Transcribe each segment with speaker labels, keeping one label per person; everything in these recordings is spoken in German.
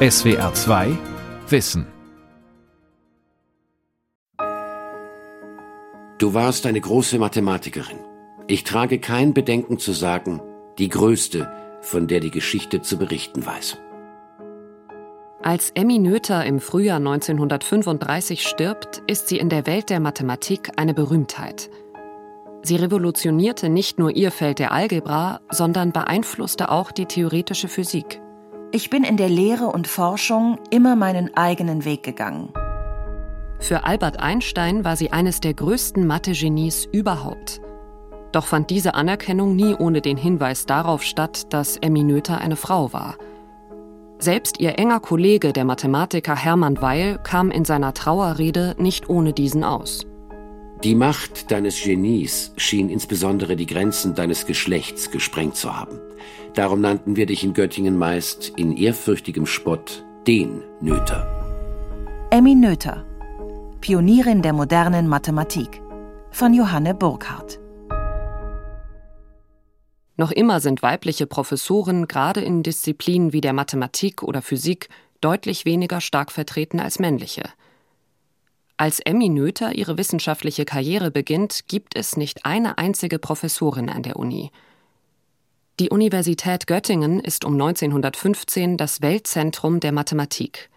Speaker 1: SWR 2 Wissen.
Speaker 2: Du warst eine große Mathematikerin. Ich trage kein Bedenken zu sagen, die größte, von der die Geschichte zu berichten weiß.
Speaker 3: Als Emmy Noether im Frühjahr 1935 stirbt, ist sie in der Welt der Mathematik eine Berühmtheit. Sie revolutionierte nicht nur ihr Feld der Algebra, sondern beeinflusste auch die theoretische Physik.
Speaker 4: Ich bin in der Lehre und Forschung immer meinen eigenen Weg gegangen.
Speaker 3: Für Albert Einstein war sie eines der größten Mathe-Genies überhaupt. Doch fand diese Anerkennung nie ohne den Hinweis darauf statt, dass Emmy Noether eine Frau war. Selbst ihr enger Kollege, der Mathematiker Hermann Weil, kam in seiner Trauerrede nicht ohne diesen aus.
Speaker 2: Die Macht deines Genies schien insbesondere die Grenzen deines Geschlechts gesprengt zu haben. Darum nannten wir dich in Göttingen meist in ehrfürchtigem Spott den Nöter.
Speaker 4: Emmy Noether, Pionierin der modernen Mathematik von Johanne Burkhardt.
Speaker 3: Noch immer sind weibliche Professoren gerade in Disziplinen wie der Mathematik oder Physik deutlich weniger stark vertreten als männliche. Als Emmy Noether ihre wissenschaftliche Karriere beginnt, gibt es nicht eine einzige Professorin an der Uni. Die Universität Göttingen ist um 1915 das Weltzentrum der Mathematik.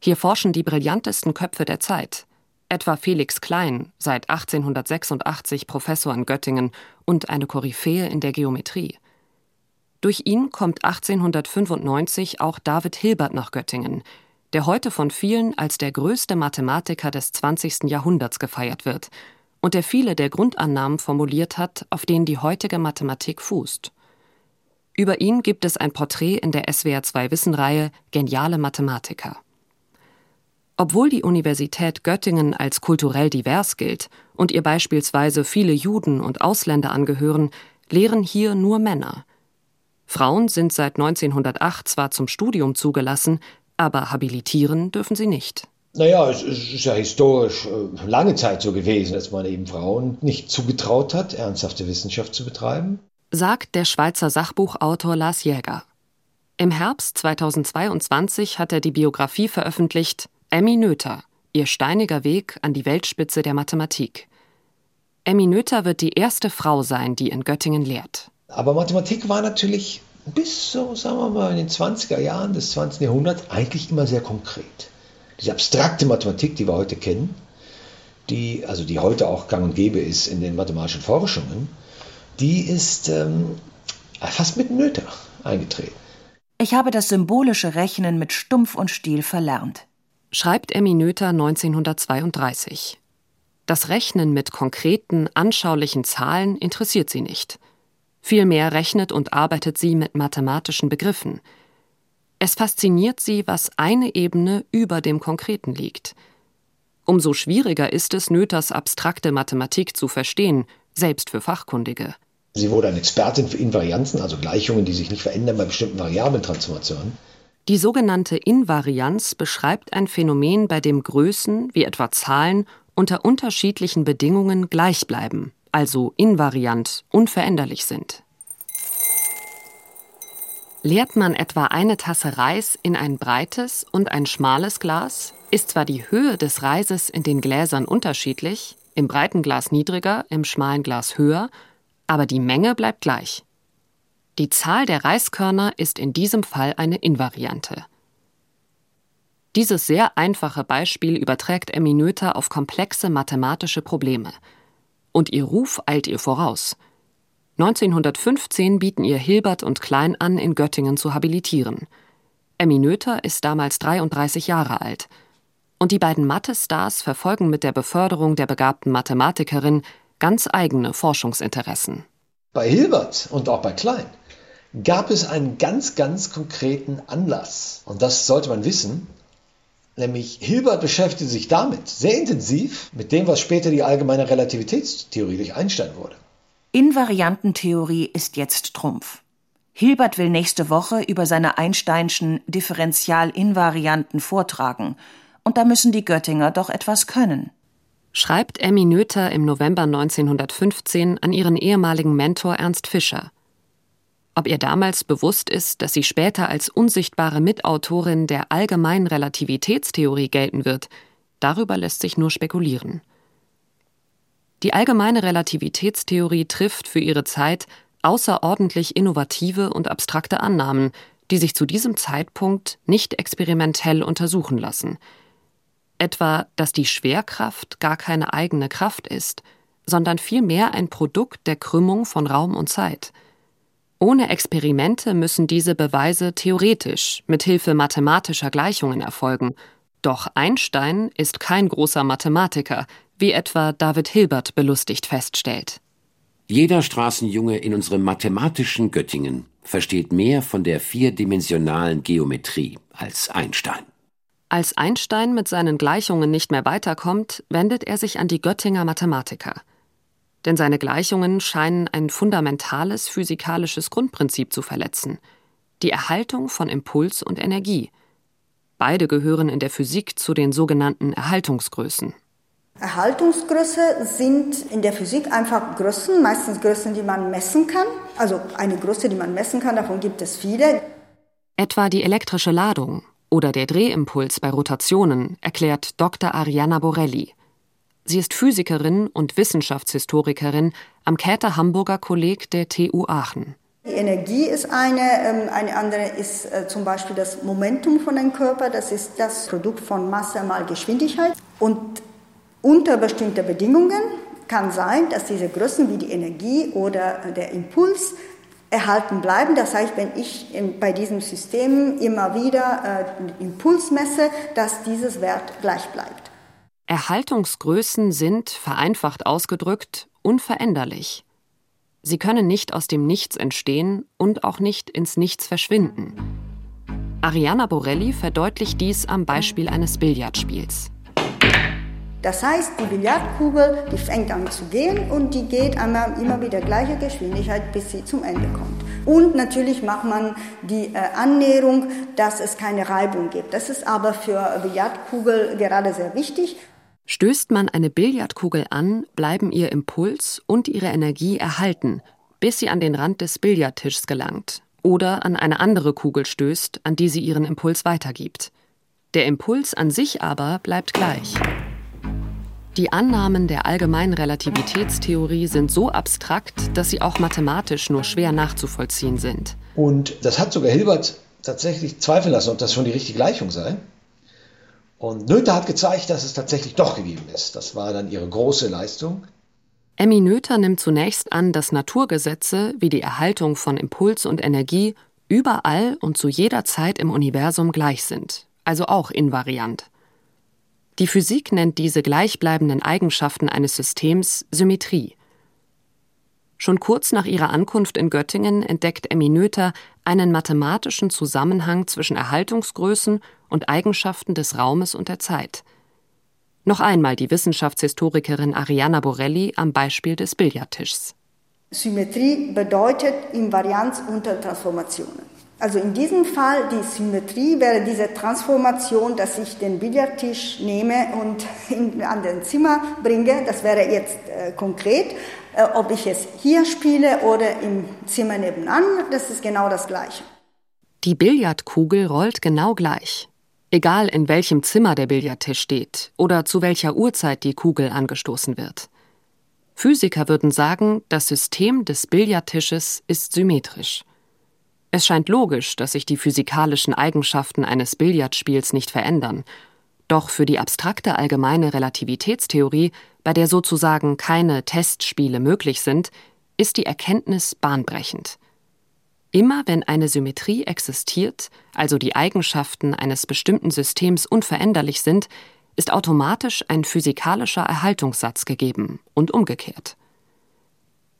Speaker 3: Hier forschen die brillantesten Köpfe der Zeit, etwa Felix Klein, seit 1886 Professor in Göttingen und eine Koryphäe in der Geometrie. Durch ihn kommt 1895 auch David Hilbert nach Göttingen, der heute von vielen als der größte Mathematiker des 20. Jahrhunderts gefeiert wird und der viele der Grundannahmen formuliert hat, auf denen die heutige Mathematik fußt. Über ihn gibt es ein Porträt in der SWR 2 Wissenreihe Geniale Mathematiker. Obwohl die Universität Göttingen als kulturell divers gilt und ihr beispielsweise viele Juden und Ausländer angehören, lehren hier nur Männer. Frauen sind seit 1908 zwar zum Studium zugelassen, aber habilitieren dürfen sie nicht.
Speaker 5: Naja, es ist ja historisch äh, lange Zeit so gewesen, dass man eben Frauen nicht zugetraut hat, ernsthafte Wissenschaft zu betreiben.
Speaker 3: Sagt der Schweizer Sachbuchautor Lars Jäger. Im Herbst 2022 hat er die Biografie veröffentlicht Emmy Noether, ihr steiniger Weg an die Weltspitze der Mathematik. Emmy Noether wird die erste Frau sein, die in Göttingen lehrt.
Speaker 5: Aber Mathematik war natürlich bis so, sagen wir mal, in den 20er Jahren des 20. Jahrhunderts eigentlich immer sehr konkret. Diese abstrakte Mathematik, die wir heute kennen, die, also die heute auch gang und gäbe ist in den mathematischen Forschungen, die ist ähm, fast mit Nöter eingetreten.
Speaker 4: Ich habe das symbolische Rechnen mit Stumpf und Stiel verlernt.
Speaker 3: Schreibt Emmy Noether 1932. Das Rechnen mit konkreten, anschaulichen Zahlen interessiert sie nicht. Vielmehr rechnet und arbeitet sie mit mathematischen Begriffen. Es fasziniert sie, was eine Ebene über dem Konkreten liegt. Umso schwieriger ist es, Noethers abstrakte Mathematik zu verstehen, selbst für Fachkundige.
Speaker 5: Sie wurde eine Expertin für Invarianzen, also Gleichungen, die sich nicht verändern bei bestimmten Variablentransformationen.
Speaker 3: Die sogenannte Invarianz beschreibt ein Phänomen, bei dem Größen, wie etwa Zahlen, unter unterschiedlichen Bedingungen gleich bleiben also invariant, unveränderlich sind. Leert man etwa eine Tasse Reis in ein breites und ein schmales Glas, ist zwar die Höhe des Reises in den Gläsern unterschiedlich, im breiten Glas niedriger, im schmalen Glas höher, aber die Menge bleibt gleich. Die Zahl der Reiskörner ist in diesem Fall eine Invariante. Dieses sehr einfache Beispiel überträgt Emmy Noether auf komplexe mathematische Probleme – und ihr Ruf eilt ihr voraus. 1915 bieten ihr Hilbert und Klein an, in Göttingen zu habilitieren. Emmy Noether ist damals 33 Jahre alt. Und die beiden Mathe-Stars verfolgen mit der Beförderung der begabten Mathematikerin ganz eigene Forschungsinteressen.
Speaker 5: Bei Hilbert und auch bei Klein gab es einen ganz, ganz konkreten Anlass. Und das sollte man wissen. Nämlich Hilbert beschäftigte sich damit sehr intensiv mit dem, was später die allgemeine Relativitätstheorie durch Einstein wurde.
Speaker 4: Invariantentheorie ist jetzt Trumpf. Hilbert will nächste Woche über seine Einsteinschen Differentialinvarianten vortragen. Und da müssen die Göttinger doch etwas können.
Speaker 3: Schreibt Emmy Noether im November 1915 an ihren ehemaligen Mentor Ernst Fischer. Ob ihr damals bewusst ist, dass sie später als unsichtbare Mitautorin der allgemeinen Relativitätstheorie gelten wird, darüber lässt sich nur spekulieren. Die allgemeine Relativitätstheorie trifft für ihre Zeit außerordentlich innovative und abstrakte Annahmen, die sich zu diesem Zeitpunkt nicht experimentell untersuchen lassen. Etwa, dass die Schwerkraft gar keine eigene Kraft ist, sondern vielmehr ein Produkt der Krümmung von Raum und Zeit. Ohne Experimente müssen diese Beweise theoretisch mit Hilfe mathematischer Gleichungen erfolgen. Doch Einstein ist kein großer Mathematiker, wie etwa David Hilbert belustigt feststellt.
Speaker 2: Jeder Straßenjunge in unserem mathematischen Göttingen versteht mehr von der vierdimensionalen Geometrie als Einstein.
Speaker 3: Als Einstein mit seinen Gleichungen nicht mehr weiterkommt, wendet er sich an die Göttinger Mathematiker. Denn seine Gleichungen scheinen ein fundamentales physikalisches Grundprinzip zu verletzen, die Erhaltung von Impuls und Energie. Beide gehören in der Physik zu den sogenannten Erhaltungsgrößen.
Speaker 6: Erhaltungsgröße sind in der Physik einfach Größen, meistens Größen, die man messen kann. Also eine Größe, die man messen kann, davon gibt es viele.
Speaker 3: Etwa die elektrische Ladung oder der Drehimpuls bei Rotationen, erklärt Dr. Arianna Borelli. Sie ist Physikerin und Wissenschaftshistorikerin am Käther Hamburger Kolleg der TU Aachen.
Speaker 6: Die Energie ist eine, ähm, eine andere ist äh, zum Beispiel das Momentum von einem Körper, das ist das Produkt von Masse mal Geschwindigkeit. Und unter bestimmten Bedingungen kann sein, dass diese Größen wie die Energie oder der Impuls erhalten bleiben. Das heißt, wenn ich bei diesem System immer wieder äh, Impuls messe, dass dieses Wert gleich bleibt.
Speaker 3: Erhaltungsgrößen sind, vereinfacht ausgedrückt, unveränderlich. Sie können nicht aus dem Nichts entstehen und auch nicht ins Nichts verschwinden. Ariana Borelli verdeutlicht dies am Beispiel eines Billardspiels.
Speaker 6: Das heißt, die Billardkugel, die fängt an zu gehen und die geht einmal immer wieder gleiche Geschwindigkeit, bis sie zum Ende kommt. Und natürlich macht man die äh, Annäherung, dass es keine Reibung gibt. Das ist aber für Billardkugel gerade sehr wichtig.
Speaker 3: Stößt man eine Billardkugel an, bleiben ihr Impuls und ihre Energie erhalten, bis sie an den Rand des Billardtischs gelangt oder an eine andere Kugel stößt, an die sie ihren Impuls weitergibt. Der Impuls an sich aber bleibt gleich. Die Annahmen der allgemeinen Relativitätstheorie sind so abstrakt, dass sie auch mathematisch nur schwer nachzuvollziehen sind.
Speaker 5: Und das hat sogar Hilbert tatsächlich zweifeln lassen, ob das schon die richtige Gleichung sei. Und Noether hat gezeigt, dass es tatsächlich doch gegeben ist. Das war dann ihre große Leistung.
Speaker 3: Emmy Noether nimmt zunächst an, dass Naturgesetze wie die Erhaltung von Impuls und Energie überall und zu jeder Zeit im Universum gleich sind, also auch invariant. Die Physik nennt diese gleichbleibenden Eigenschaften eines Systems Symmetrie. Schon kurz nach ihrer Ankunft in Göttingen entdeckt Emmy Noether einen mathematischen Zusammenhang zwischen Erhaltungsgrößen und Eigenschaften des Raumes und der Zeit. Noch einmal die Wissenschaftshistorikerin Arianna Borelli am Beispiel des Billardtischs.
Speaker 6: Symmetrie bedeutet Invarianz unter Transformationen. Also in diesem Fall die Symmetrie wäre diese Transformation, dass ich den Billardtisch nehme und in, an den Zimmer bringe. Das wäre jetzt äh, konkret. Äh, ob ich es hier spiele oder im Zimmer nebenan, das ist genau das Gleiche.
Speaker 3: Die Billardkugel rollt genau gleich. Egal in welchem Zimmer der Billardtisch steht oder zu welcher Uhrzeit die Kugel angestoßen wird. Physiker würden sagen, das System des Billardtisches ist symmetrisch. Es scheint logisch, dass sich die physikalischen Eigenschaften eines Billardspiels nicht verändern. Doch für die abstrakte allgemeine Relativitätstheorie, bei der sozusagen keine Testspiele möglich sind, ist die Erkenntnis bahnbrechend. Immer wenn eine Symmetrie existiert, also die Eigenschaften eines bestimmten Systems unveränderlich sind, ist automatisch ein physikalischer Erhaltungssatz gegeben und umgekehrt.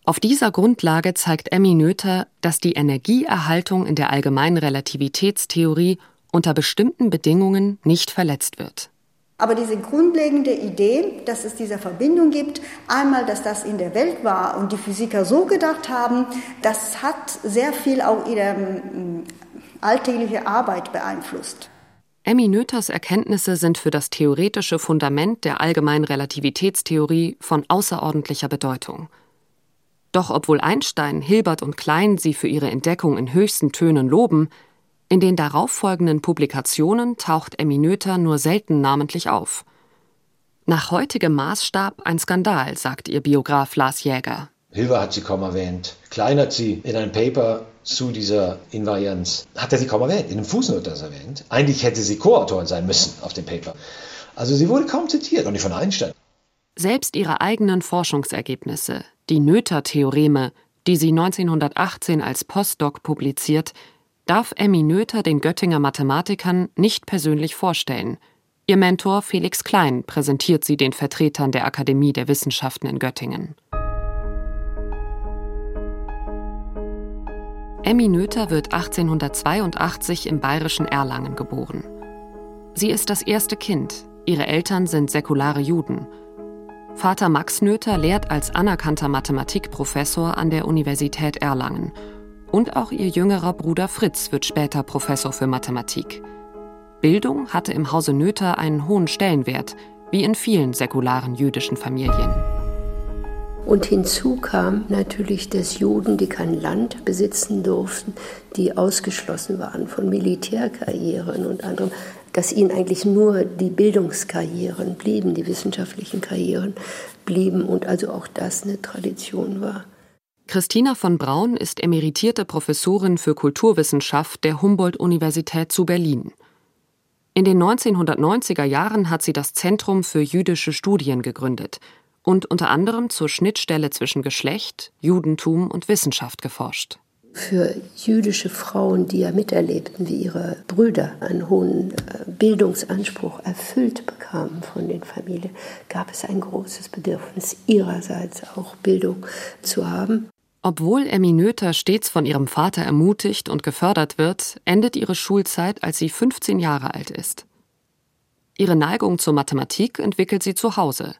Speaker 3: Auf dieser Grundlage zeigt Emmy Noether, dass die Energieerhaltung in der allgemeinen Relativitätstheorie unter bestimmten Bedingungen nicht verletzt wird.
Speaker 6: Aber diese grundlegende Idee, dass es diese Verbindung gibt, einmal, dass das in der Welt war und die Physiker so gedacht haben, das hat sehr viel auch ihre mm, alltägliche Arbeit beeinflusst.
Speaker 3: Emmy Noethers Erkenntnisse sind für das theoretische Fundament der allgemeinen Relativitätstheorie von außerordentlicher Bedeutung. Doch obwohl Einstein, Hilbert und Klein sie für ihre Entdeckung in höchsten Tönen loben, in den darauffolgenden Publikationen taucht Emmy Noether nur selten namentlich auf. Nach heutigem Maßstab ein Skandal, sagt ihr Biograf Lars Jäger.
Speaker 5: Hilber hat sie kaum erwähnt. Klein hat sie in einem Paper zu dieser Invarianz, hat er sie kaum erwähnt, in einem Fußnote das erwähnt. Eigentlich hätte sie Co-Autorin sein müssen auf dem Paper. Also sie wurde kaum zitiert, und nicht von Einstein.
Speaker 3: Selbst ihre eigenen Forschungsergebnisse, die Noether-Theoreme, die sie 1918 als Postdoc publiziert, darf Emmy Noether den Göttinger Mathematikern nicht persönlich vorstellen. Ihr Mentor Felix Klein präsentiert sie den Vertretern der Akademie der Wissenschaften in Göttingen. Emmy Noether wird 1882 im bayerischen Erlangen geboren. Sie ist das erste Kind, ihre Eltern sind säkulare Juden. Vater Max Noether lehrt als anerkannter Mathematikprofessor an der Universität Erlangen. Und auch ihr jüngerer Bruder Fritz wird später Professor für Mathematik. Bildung hatte im Hause Noether einen hohen Stellenwert, wie in vielen säkularen jüdischen Familien.
Speaker 7: Und hinzu kam natürlich, dass Juden, die kein Land besitzen durften, die ausgeschlossen waren von Militärkarrieren und anderem, dass ihnen eigentlich nur die Bildungskarrieren blieben, die wissenschaftlichen Karrieren blieben und also auch das eine Tradition war.
Speaker 3: Christina von Braun ist emeritierte Professorin für Kulturwissenschaft der Humboldt-Universität zu Berlin. In den 1990er Jahren hat sie das Zentrum für jüdische Studien gegründet – und unter anderem zur Schnittstelle zwischen Geschlecht, Judentum und Wissenschaft geforscht.
Speaker 7: Für jüdische Frauen, die ja miterlebten, wie ihre Brüder einen hohen äh, Bildungsanspruch erfüllt bekamen von den Familien, gab es ein großes Bedürfnis, ihrerseits auch Bildung zu haben.
Speaker 3: Obwohl Emmy Noether stets von ihrem Vater ermutigt und gefördert wird, endet ihre Schulzeit, als sie 15 Jahre alt ist. Ihre Neigung zur Mathematik entwickelt sie zu Hause.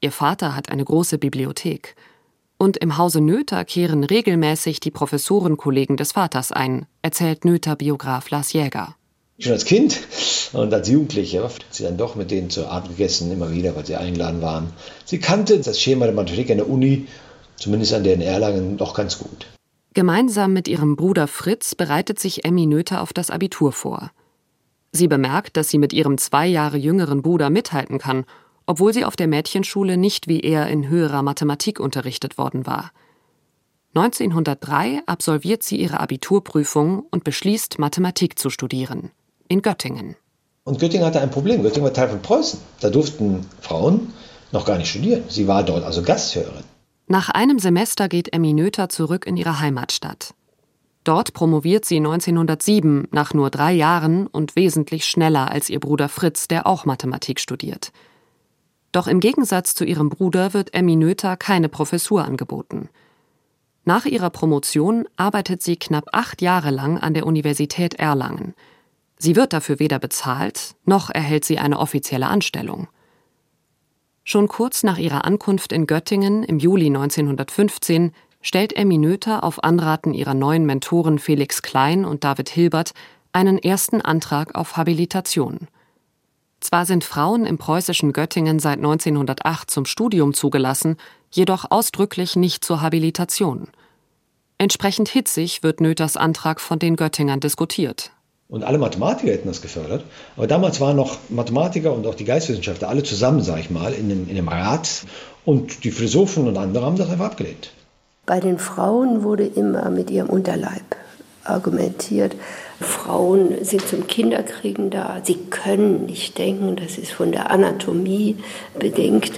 Speaker 3: Ihr Vater hat eine große Bibliothek. Und im Hause Noether kehren regelmäßig die Professorenkollegen des Vaters ein, erzählt Noether-Biograf Lars Jäger.
Speaker 5: Schon als Kind und als Jugendliche hat sie dann doch mit denen zur Abend gegessen, immer wieder, weil sie eingeladen waren. Sie kannte das Schema der Mathematik an der Uni, zumindest an der in Erlangen, doch ganz gut.
Speaker 3: Gemeinsam mit ihrem Bruder Fritz bereitet sich Emmy Noether auf das Abitur vor. Sie bemerkt, dass sie mit ihrem zwei Jahre jüngeren Bruder mithalten kann obwohl sie auf der Mädchenschule nicht wie er in höherer Mathematik unterrichtet worden war. 1903 absolviert sie ihre Abiturprüfung und beschließt, Mathematik zu studieren. In Göttingen.
Speaker 5: Und Göttingen hatte ein Problem. Göttingen war Teil von Preußen. Da durften Frauen noch gar nicht studieren. Sie war dort also Gasthörerin.
Speaker 3: Nach einem Semester geht Emmy Noether zurück in ihre Heimatstadt. Dort promoviert sie 1907 nach nur drei Jahren und wesentlich schneller als ihr Bruder Fritz, der auch Mathematik studiert. Doch im Gegensatz zu ihrem Bruder wird Emmy Noether keine Professur angeboten. Nach ihrer Promotion arbeitet sie knapp acht Jahre lang an der Universität Erlangen. Sie wird dafür weder bezahlt, noch erhält sie eine offizielle Anstellung. Schon kurz nach ihrer Ankunft in Göttingen im Juli 1915 stellt Emmy Noether auf Anraten ihrer neuen Mentoren Felix Klein und David Hilbert einen ersten Antrag auf Habilitation. Zwar sind Frauen im preußischen Göttingen seit 1908 zum Studium zugelassen, jedoch ausdrücklich nicht zur Habilitation. Entsprechend hitzig wird Noethers Antrag von den Göttingern diskutiert.
Speaker 5: Und alle Mathematiker hätten das gefördert. Aber damals waren noch Mathematiker und auch die Geistwissenschaftler alle zusammen, sage ich mal, in einem, in einem Rat. Und die Philosophen und andere haben das einfach abgelehnt.
Speaker 7: Bei den Frauen wurde immer mit ihrem Unterleib argumentiert. Frauen sind zum Kinderkriegen da. Sie können nicht denken. Das ist von der Anatomie bedingt.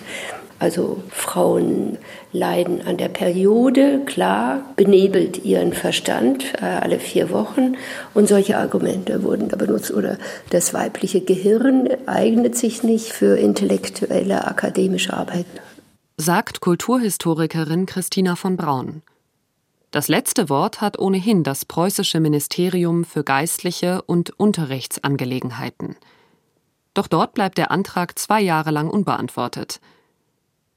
Speaker 7: Also Frauen leiden an der Periode, klar, benebelt ihren Verstand äh, alle vier Wochen und solche Argumente wurden da benutzt. Oder das weibliche Gehirn eignet sich nicht für intellektuelle akademische Arbeit.
Speaker 3: Sagt Kulturhistorikerin Christina von Braun. Das letzte Wort hat ohnehin das preußische Ministerium für geistliche und Unterrichtsangelegenheiten. Doch dort bleibt der Antrag zwei Jahre lang unbeantwortet.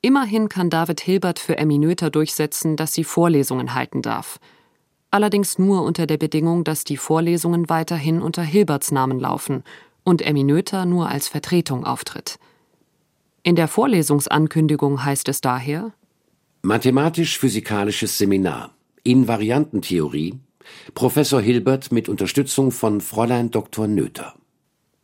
Speaker 3: Immerhin kann David Hilbert für Emmy Noether durchsetzen, dass sie Vorlesungen halten darf. Allerdings nur unter der Bedingung, dass die Vorlesungen weiterhin unter Hilberts Namen laufen und Emmy Noether nur als Vertretung auftritt. In der Vorlesungsankündigung heißt es daher
Speaker 2: Mathematisch-physikalisches Seminar Invariantentheorie Professor Hilbert mit Unterstützung von Fräulein Dr. Nöther.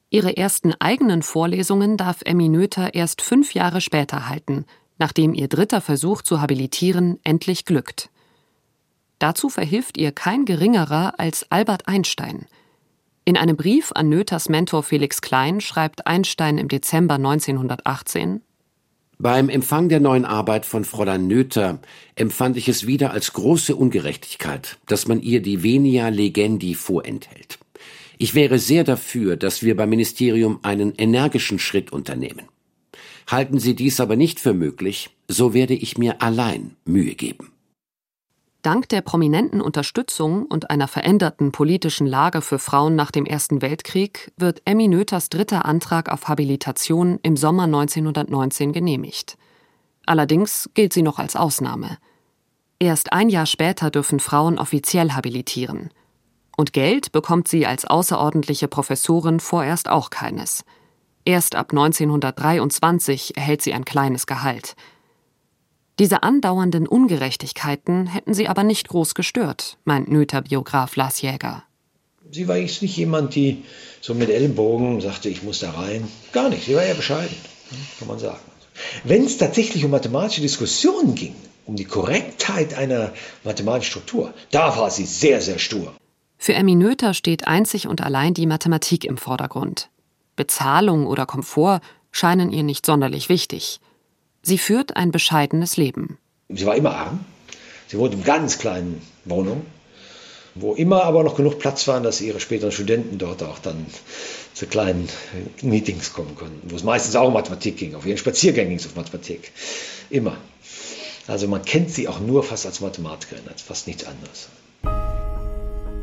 Speaker 3: Ihre ersten eigenen Vorlesungen darf Emmy Nöther erst fünf Jahre später halten, nachdem ihr dritter Versuch zu habilitieren endlich glückt. Dazu verhilft ihr kein geringerer als Albert Einstein. In einem Brief an Nöthers Mentor Felix Klein schreibt Einstein im Dezember 1918
Speaker 2: beim Empfang der neuen Arbeit von Fräulein Nöther empfand ich es wieder als große Ungerechtigkeit, dass man ihr die Venia Legendi vorenthält. Ich wäre sehr dafür, dass wir beim Ministerium einen energischen Schritt unternehmen. Halten Sie dies aber nicht für möglich, so werde ich mir allein Mühe geben.
Speaker 3: Dank der prominenten Unterstützung und einer veränderten politischen Lage für Frauen nach dem Ersten Weltkrieg wird Emmy Noethers dritter Antrag auf Habilitation im Sommer 1919 genehmigt. Allerdings gilt sie noch als Ausnahme. Erst ein Jahr später dürfen Frauen offiziell habilitieren. Und Geld bekommt sie als außerordentliche Professorin vorerst auch keines. Erst ab 1923 erhält sie ein kleines Gehalt – diese andauernden Ungerechtigkeiten hätten sie aber nicht groß gestört, meint Noether-Biograf Lars Jäger.
Speaker 5: Sie war jetzt nicht jemand, die so mit Ellenbogen sagte, ich muss da rein. Gar nicht. Sie war eher bescheiden, kann man sagen. Wenn es tatsächlich um mathematische Diskussionen ging, um die Korrektheit einer mathematischen Struktur, da war sie sehr, sehr stur.
Speaker 3: Für Emmy Noether steht einzig und allein die Mathematik im Vordergrund. Bezahlung oder Komfort scheinen ihr nicht sonderlich wichtig. Sie führt ein bescheidenes Leben.
Speaker 5: Sie war immer arm. Sie wohnt in ganz kleinen Wohnungen, wo immer aber noch genug Platz war, dass ihre späteren Studenten dort auch dann zu kleinen Meetings kommen konnten, wo es meistens auch um Mathematik ging. Auf ihren Spaziergängen ging es um Mathematik. Immer. Also man kennt sie auch nur fast als Mathematikerin, als fast nichts anderes.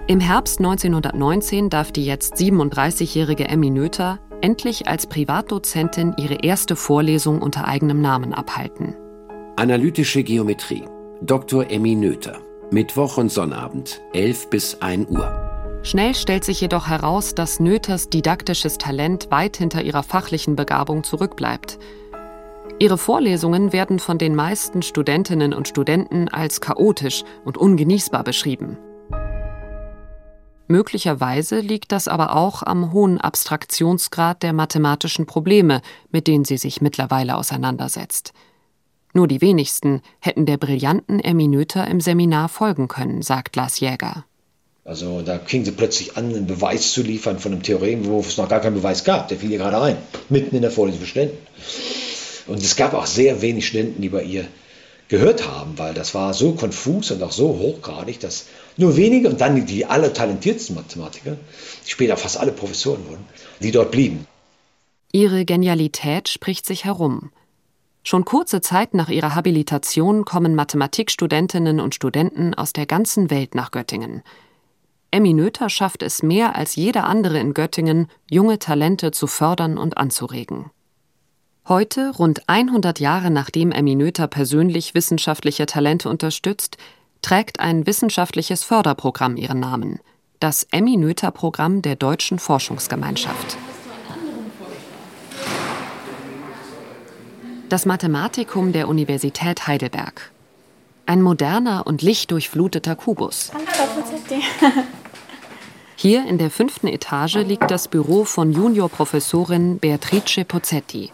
Speaker 3: Im Herbst 1919 darf die jetzt 37-jährige Emmy Noether endlich als Privatdozentin ihre erste Vorlesung unter eigenem Namen abhalten.
Speaker 2: Analytische Geometrie. Dr. Emmy Noether. Mittwoch und Sonnabend, 11 bis 1 Uhr.
Speaker 3: Schnell stellt sich jedoch heraus, dass Noethers didaktisches Talent weit hinter ihrer fachlichen Begabung zurückbleibt. Ihre Vorlesungen werden von den meisten Studentinnen und Studenten als chaotisch und ungenießbar beschrieben. Möglicherweise liegt das aber auch am hohen Abstraktionsgrad der mathematischen Probleme, mit denen sie sich mittlerweile auseinandersetzt. Nur die wenigsten hätten der brillanten Emmy Noether im Seminar folgen können, sagt Lars Jäger.
Speaker 5: Also da fing sie plötzlich an, einen Beweis zu liefern von einem Theorem, wo es noch gar keinen Beweis gab. Der fiel ihr gerade ein, mitten in der Vorlesung für Studenten. Und es gab auch sehr wenig Studenten, die bei ihr gehört haben, weil das war so konfus und auch so hochgradig, dass nur wenige und dann die allertalentiertesten Mathematiker, die später fast alle Professoren wurden, die dort blieben.
Speaker 3: Ihre Genialität spricht sich herum. Schon kurze Zeit nach ihrer Habilitation kommen Mathematikstudentinnen und Studenten aus der ganzen Welt nach Göttingen. Emmy Noether schafft es mehr als jeder andere in Göttingen, junge Talente zu fördern und anzuregen. Heute, rund 100 Jahre nachdem Emmy Noether persönlich wissenschaftliche Talente unterstützt, trägt ein wissenschaftliches Förderprogramm ihren Namen, das Emmy Noether Programm der Deutschen Forschungsgemeinschaft. Das Mathematikum der Universität Heidelberg. Ein moderner und lichtdurchfluteter Kubus. Hier in der fünften Etage liegt das Büro von Juniorprofessorin Beatrice Pozzetti.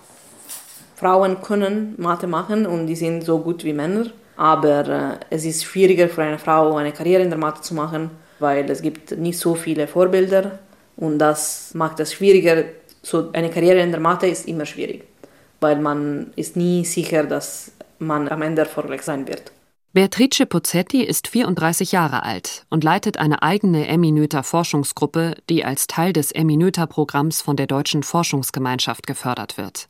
Speaker 8: Frauen können Mathe machen und die sind so gut wie Männer. Aber äh, es ist schwieriger für eine Frau, eine Karriere in der Mathe zu machen, weil es gibt nicht so viele Vorbilder und das macht es schwieriger. So eine Karriere in der Mathe ist immer schwierig, weil man ist nie sicher, dass man am Ende erfolgreich sein wird.
Speaker 3: Beatrice Pozzetti ist 34 Jahre alt und leitet eine eigene Emmy Noether Forschungsgruppe, die als Teil des Emmy Noether Programms von der Deutschen Forschungsgemeinschaft gefördert wird.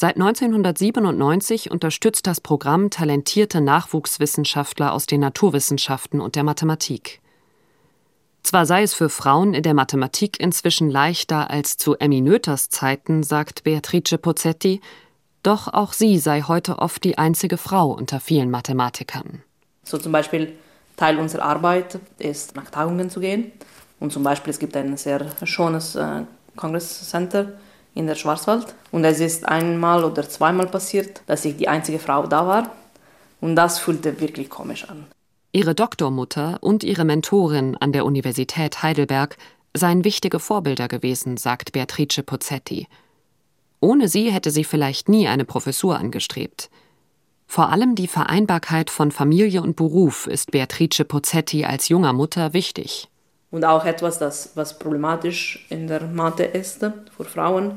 Speaker 3: Seit 1997 unterstützt das Programm talentierte Nachwuchswissenschaftler aus den Naturwissenschaften und der Mathematik. Zwar sei es für Frauen in der Mathematik inzwischen leichter als zu Emmy Noethers Zeiten, sagt Beatrice Pozzetti, doch auch sie sei heute oft die einzige Frau unter vielen Mathematikern.
Speaker 8: So zum Beispiel Teil unserer Arbeit ist, nach Tagungen zu gehen. Und zum Beispiel es gibt ein sehr schönes äh, Kongresscenter in der Schwarzwald. Und es ist einmal oder zweimal passiert, dass ich die einzige Frau da war. Und das fühlte wirklich komisch an.
Speaker 3: Ihre Doktormutter und ihre Mentorin an der Universität Heidelberg seien wichtige Vorbilder gewesen, sagt Beatrice Pozzetti. Ohne sie hätte sie vielleicht nie eine Professur angestrebt. Vor allem die Vereinbarkeit von Familie und Beruf ist Beatrice Pozzetti als junger Mutter wichtig.
Speaker 8: Und auch etwas, das, was problematisch in der Mathe ist für Frauen.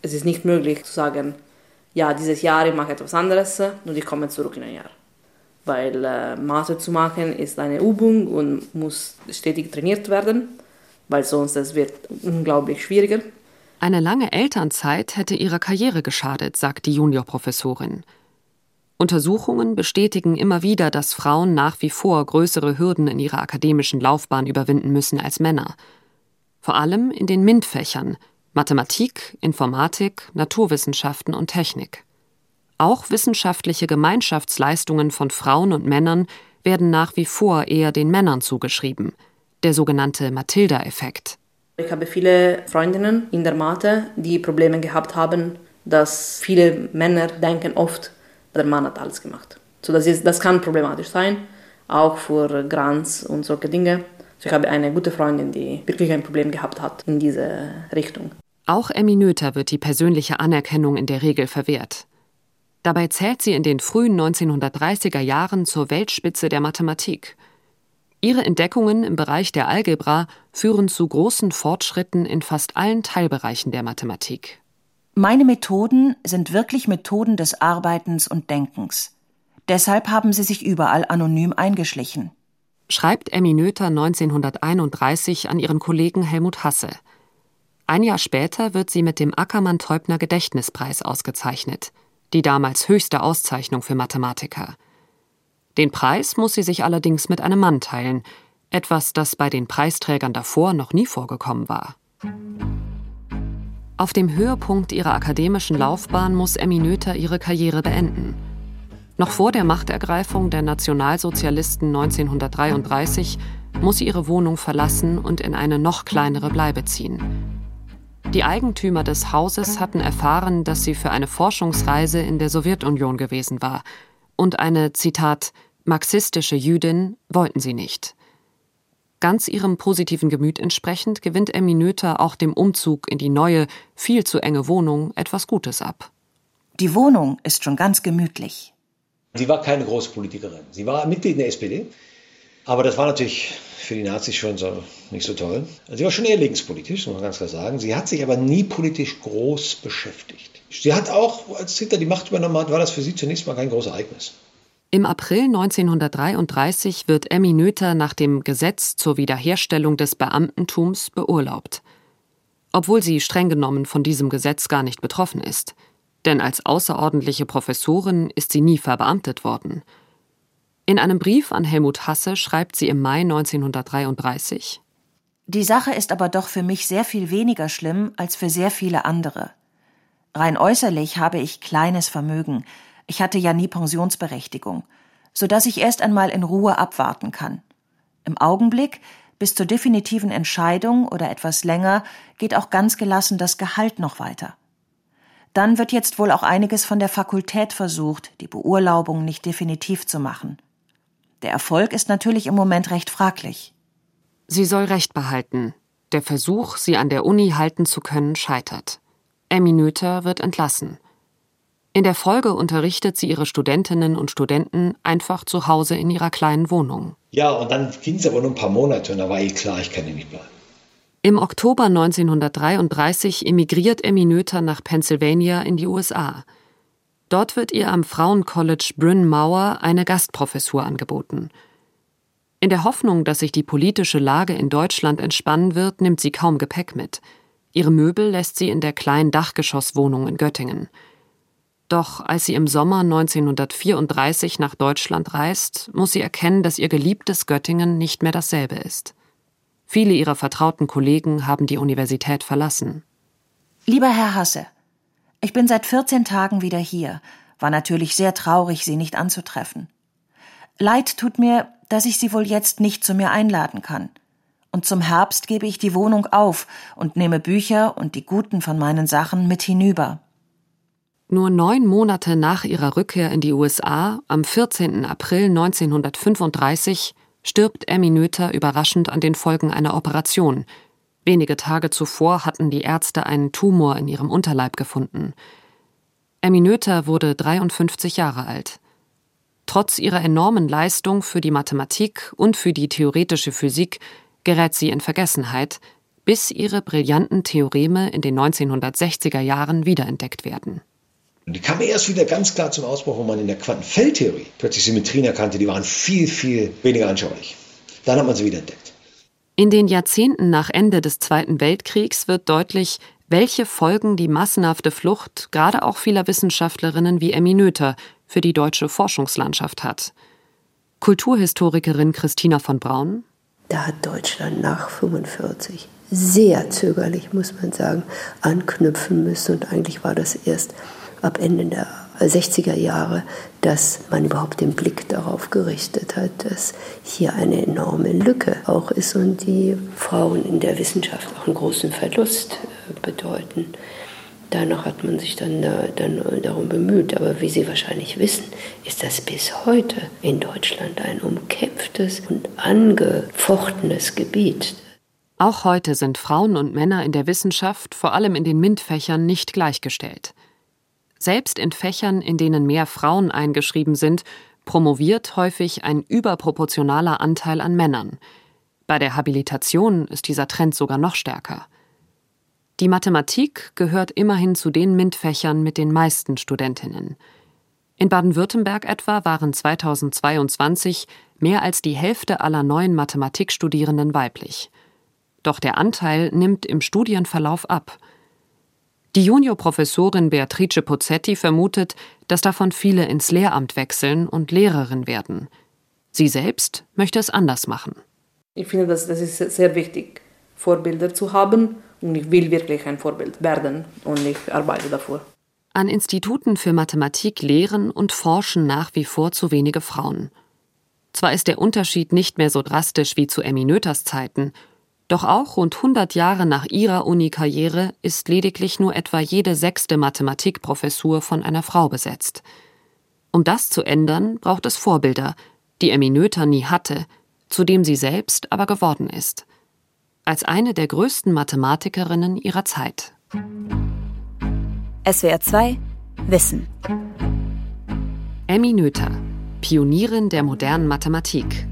Speaker 8: Es ist nicht möglich zu sagen, ja, dieses Jahr ich mache etwas anderes und ich komme zurück in ein Jahr. Weil äh, Mathe zu machen ist eine Übung und muss stetig trainiert werden, weil sonst es wird unglaublich schwieriger.
Speaker 3: Eine lange Elternzeit hätte ihrer Karriere geschadet, sagt die Juniorprofessorin. Untersuchungen bestätigen immer wieder, dass Frauen nach wie vor größere Hürden in ihrer akademischen Laufbahn überwinden müssen als Männer. Vor allem in den MINT-Fächern Mathematik, Informatik, Naturwissenschaften und Technik. Auch wissenschaftliche Gemeinschaftsleistungen von Frauen und Männern werden nach wie vor eher den Männern zugeschrieben, der sogenannte Matilda-Effekt.
Speaker 8: Ich habe viele Freundinnen in der Mathe, die Probleme gehabt haben, dass viele Männer denken oft, der Mann hat alles gemacht. So, das, ist, das kann problematisch sein, auch für Grants und solche Dinge. So, ich habe eine gute Freundin, die wirklich ein Problem gehabt hat in diese Richtung.
Speaker 3: Auch Emmy Noether wird die persönliche Anerkennung in der Regel verwehrt. Dabei zählt sie in den frühen 1930er Jahren zur Weltspitze der Mathematik. Ihre Entdeckungen im Bereich der Algebra führen zu großen Fortschritten in fast allen Teilbereichen der Mathematik.
Speaker 4: Meine Methoden sind wirklich Methoden des Arbeitens und Denkens. Deshalb haben sie sich überall anonym eingeschlichen.
Speaker 3: Schreibt Emmy Noether 1931 an ihren Kollegen Helmut Hasse. Ein Jahr später wird sie mit dem Ackermann-Teubner Gedächtnispreis ausgezeichnet, die damals höchste Auszeichnung für Mathematiker. Den Preis muss sie sich allerdings mit einem Mann teilen, etwas, das bei den Preisträgern davor noch nie vorgekommen war. Auf dem Höhepunkt ihrer akademischen Laufbahn muss Emmy Noether ihre Karriere beenden. Noch vor der Machtergreifung der Nationalsozialisten 1933 muss sie ihre Wohnung verlassen und in eine noch kleinere Bleibe ziehen. Die Eigentümer des Hauses hatten erfahren, dass sie für eine Forschungsreise in der Sowjetunion gewesen war, und eine, Zitat, marxistische Jüdin wollten sie nicht. Ganz ihrem positiven Gemüt entsprechend gewinnt Emmy Noether auch dem Umzug in die neue, viel zu enge Wohnung etwas Gutes ab.
Speaker 4: Die Wohnung ist schon ganz gemütlich.
Speaker 5: Sie war keine große Politikerin. Sie war Mitglied in der SPD. Aber das war natürlich für die Nazis schon so nicht so toll. Sie war schon eher linkspolitisch, muss man ganz klar sagen. Sie hat sich aber nie politisch groß beschäftigt. Sie hat auch, als Hitler die Macht übernommen hat, war das für sie zunächst mal kein großes Ereignis.
Speaker 3: Im April 1933 wird Emmy Noether nach dem Gesetz zur Wiederherstellung des Beamtentums beurlaubt. Obwohl sie streng genommen von diesem Gesetz gar nicht betroffen ist. Denn als außerordentliche Professorin ist sie nie verbeamtet worden. In einem Brief an Helmut Hasse schreibt sie im Mai 1933
Speaker 4: Die Sache ist aber doch für mich sehr viel weniger schlimm als für sehr viele andere. Rein äußerlich habe ich kleines Vermögen, ich hatte ja nie Pensionsberechtigung, so dass ich erst einmal in Ruhe abwarten kann. Im Augenblick, bis zur definitiven Entscheidung oder etwas länger, geht auch ganz gelassen das Gehalt noch weiter. Dann wird jetzt wohl auch einiges von der Fakultät versucht, die Beurlaubung nicht definitiv zu machen. Der Erfolg ist natürlich im Moment recht fraglich.
Speaker 3: Sie soll Recht behalten. Der Versuch, sie an der Uni halten zu können, scheitert. Emmy Noether wird entlassen. In der Folge unterrichtet sie ihre Studentinnen und Studenten einfach zu Hause in ihrer kleinen Wohnung.
Speaker 5: Ja, und dann ging es aber nur ein paar Monate und da war eh klar, ich kann hier nicht bleiben.
Speaker 3: Im Oktober 1933 emigriert Emmy Noether nach Pennsylvania in die USA. Dort wird ihr am Frauencollege Bryn Mawr eine Gastprofessur angeboten. In der Hoffnung, dass sich die politische Lage in Deutschland entspannen wird, nimmt sie kaum Gepäck mit. Ihre Möbel lässt sie in der kleinen Dachgeschosswohnung in Göttingen. Doch als sie im Sommer 1934 nach Deutschland reist, muss sie erkennen, dass ihr geliebtes Göttingen nicht mehr dasselbe ist. Viele ihrer vertrauten Kollegen haben die Universität verlassen.
Speaker 4: Lieber Herr Hasse, ich bin seit 14 Tagen wieder hier, war natürlich sehr traurig, Sie nicht anzutreffen. Leid tut mir, dass ich Sie wohl jetzt nicht zu mir einladen kann. Und zum Herbst gebe ich die Wohnung auf und nehme Bücher und die guten von meinen Sachen mit hinüber.
Speaker 3: Nur neun Monate nach ihrer Rückkehr in die USA, am 14. April 1935, stirbt Emmy Noether überraschend an den Folgen einer Operation. Wenige Tage zuvor hatten die Ärzte einen Tumor in ihrem Unterleib gefunden. Emmy Noether wurde 53 Jahre alt. Trotz ihrer enormen Leistung für die Mathematik und für die theoretische Physik gerät sie in Vergessenheit, bis ihre brillanten Theoreme in den 1960er Jahren wiederentdeckt werden.
Speaker 5: Die kam erst wieder ganz klar zum Ausbruch, wo man in der Quantenfeldtheorie plötzlich Symmetrien erkannte, die waren viel, viel weniger anschaulich. Dann hat man sie wiederentdeckt.
Speaker 3: In den Jahrzehnten nach Ende des Zweiten Weltkriegs wird deutlich, welche Folgen die massenhafte Flucht gerade auch vieler Wissenschaftlerinnen wie Emmy Noether für die deutsche Forschungslandschaft hat. Kulturhistorikerin Christina von Braun.
Speaker 7: Da hat Deutschland nach 45 sehr zögerlich, muss man sagen, anknüpfen müssen. Und eigentlich war das erst ab Ende der 60er Jahre, dass man überhaupt den Blick darauf gerichtet hat, dass hier eine enorme Lücke auch ist und die Frauen in der Wissenschaft auch einen großen Verlust äh, bedeuten. Danach hat man sich dann, äh, dann darum bemüht. Aber wie Sie wahrscheinlich wissen, ist das bis heute in Deutschland ein umkämpftes und angefochtenes Gebiet.
Speaker 3: Auch heute sind Frauen und Männer in der Wissenschaft, vor allem in den MINT-Fächern, nicht gleichgestellt. Selbst in Fächern, in denen mehr Frauen eingeschrieben sind, promoviert häufig ein überproportionaler Anteil an Männern. Bei der Habilitation ist dieser Trend sogar noch stärker. Die Mathematik gehört immerhin zu den MINT-Fächern mit den meisten Studentinnen. In Baden-Württemberg etwa waren 2022 mehr als die Hälfte aller neuen Mathematikstudierenden weiblich. Doch der Anteil nimmt im Studienverlauf ab – die Juniorprofessorin Beatrice Pozzetti vermutet, dass davon viele ins Lehramt wechseln und Lehrerin werden. Sie selbst möchte es anders machen.
Speaker 8: Ich finde, dass das ist sehr wichtig, Vorbilder zu haben und ich will wirklich ein Vorbild werden und ich arbeite dafür.
Speaker 3: An Instituten für Mathematik lehren und forschen nach wie vor zu wenige Frauen. Zwar ist der Unterschied nicht mehr so drastisch wie zu Emmy Noethers Zeiten, doch auch rund 100 Jahre nach ihrer Uni-Karriere ist lediglich nur etwa jede sechste Mathematikprofessur von einer Frau besetzt. Um das zu ändern, braucht es Vorbilder, die Emmy Noether nie hatte, zu dem sie selbst aber geworden ist. Als eine der größten Mathematikerinnen ihrer Zeit.
Speaker 9: SWR 2 Wissen
Speaker 3: Emmy Noether, Pionierin der modernen Mathematik.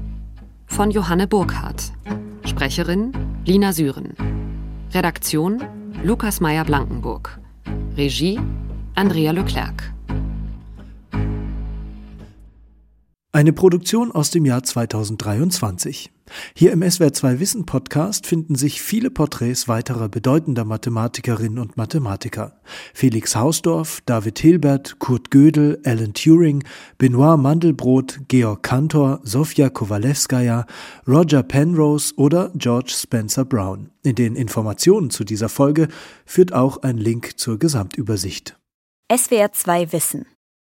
Speaker 3: Von Johanne Burkhardt. Sprecherin Lina Süren. Redaktion Lukas Meyer-Blankenburg. Regie Andrea Leclerc.
Speaker 10: Eine Produktion aus dem Jahr 2023. Hier im SWR2 Wissen Podcast finden sich viele Porträts weiterer bedeutender Mathematikerinnen und Mathematiker. Felix Hausdorff, David Hilbert, Kurt Gödel, Alan Turing, Benoit Mandelbrot, Georg Cantor, Sofia Kowalewskaja, Roger Penrose oder George Spencer Brown. In den Informationen zu dieser Folge führt auch ein Link zur Gesamtübersicht.
Speaker 9: SWR2 Wissen